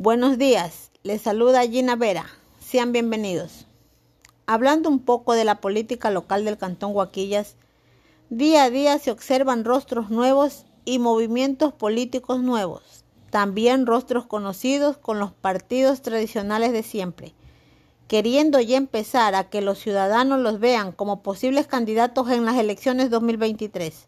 Buenos días, les saluda Gina Vera. Sean bienvenidos. Hablando un poco de la política local del Cantón Huaquillas, día a día se observan rostros nuevos y movimientos políticos nuevos, también rostros conocidos con los partidos tradicionales de siempre, queriendo ya empezar a que los ciudadanos los vean como posibles candidatos en las elecciones 2023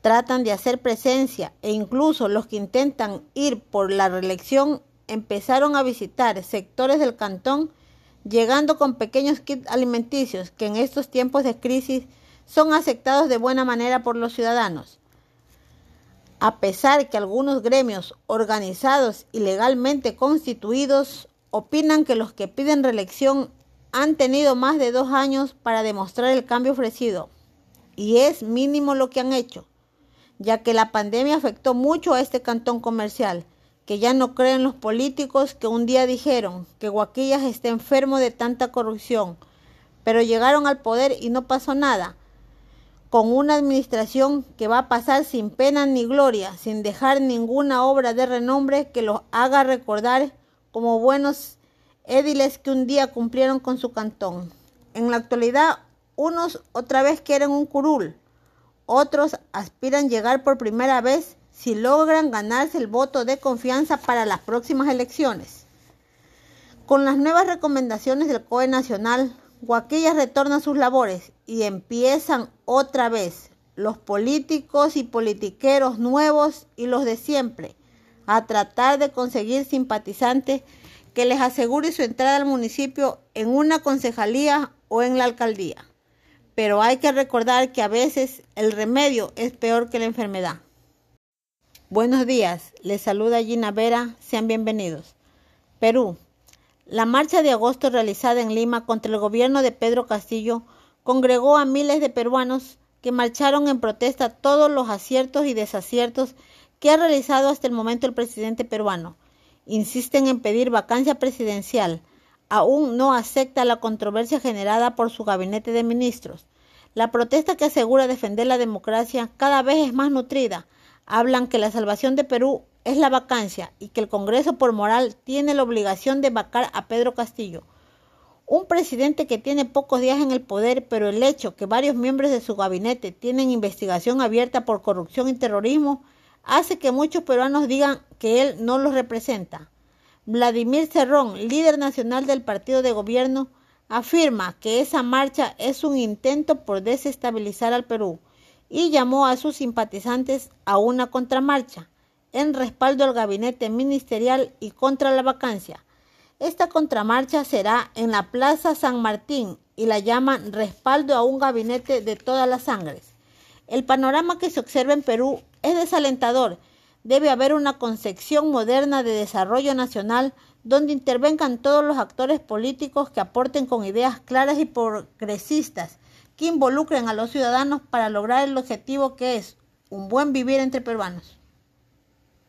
tratan de hacer presencia e incluso los que intentan ir por la reelección empezaron a visitar sectores del cantón llegando con pequeños kits alimenticios que en estos tiempos de crisis son aceptados de buena manera por los ciudadanos. A pesar que algunos gremios organizados y legalmente constituidos opinan que los que piden reelección han tenido más de dos años para demostrar el cambio ofrecido, y es mínimo lo que han hecho ya que la pandemia afectó mucho a este cantón comercial, que ya no creen los políticos que un día dijeron que Guaquillas está enfermo de tanta corrupción, pero llegaron al poder y no pasó nada, con una administración que va a pasar sin pena ni gloria, sin dejar ninguna obra de renombre que los haga recordar como buenos édiles que un día cumplieron con su cantón. En la actualidad, unos otra vez quieren un curul, otros aspiran llegar por primera vez si logran ganarse el voto de confianza para las próximas elecciones. Con las nuevas recomendaciones del COE Nacional, Guaquillas retorna a sus labores y empiezan otra vez los políticos y politiqueros nuevos y los de siempre a tratar de conseguir simpatizantes que les asegure su entrada al municipio en una concejalía o en la alcaldía pero hay que recordar que a veces el remedio es peor que la enfermedad. Buenos días, les saluda Gina Vera, sean bienvenidos. Perú. La marcha de agosto realizada en Lima contra el gobierno de Pedro Castillo congregó a miles de peruanos que marcharon en protesta todos los aciertos y desaciertos que ha realizado hasta el momento el presidente peruano. Insisten en pedir vacancia presidencial. Aún no acepta la controversia generada por su gabinete de ministros. La protesta que asegura defender la democracia cada vez es más nutrida. Hablan que la salvación de Perú es la vacancia y que el Congreso por moral tiene la obligación de vacar a Pedro Castillo. Un presidente que tiene pocos días en el poder, pero el hecho que varios miembros de su gabinete tienen investigación abierta por corrupción y terrorismo hace que muchos peruanos digan que él no los representa. Vladimir Cerrón, líder nacional del partido de gobierno, afirma que esa marcha es un intento por desestabilizar al Perú y llamó a sus simpatizantes a una contramarcha en respaldo al gabinete ministerial y contra la vacancia. Esta contramarcha será en la Plaza San Martín y la llaman respaldo a un gabinete de todas las sangres. El panorama que se observa en Perú es desalentador. Debe haber una concepción moderna de desarrollo nacional donde intervengan todos los actores políticos que aporten con ideas claras y progresistas, que involucren a los ciudadanos para lograr el objetivo que es un buen vivir entre peruanos.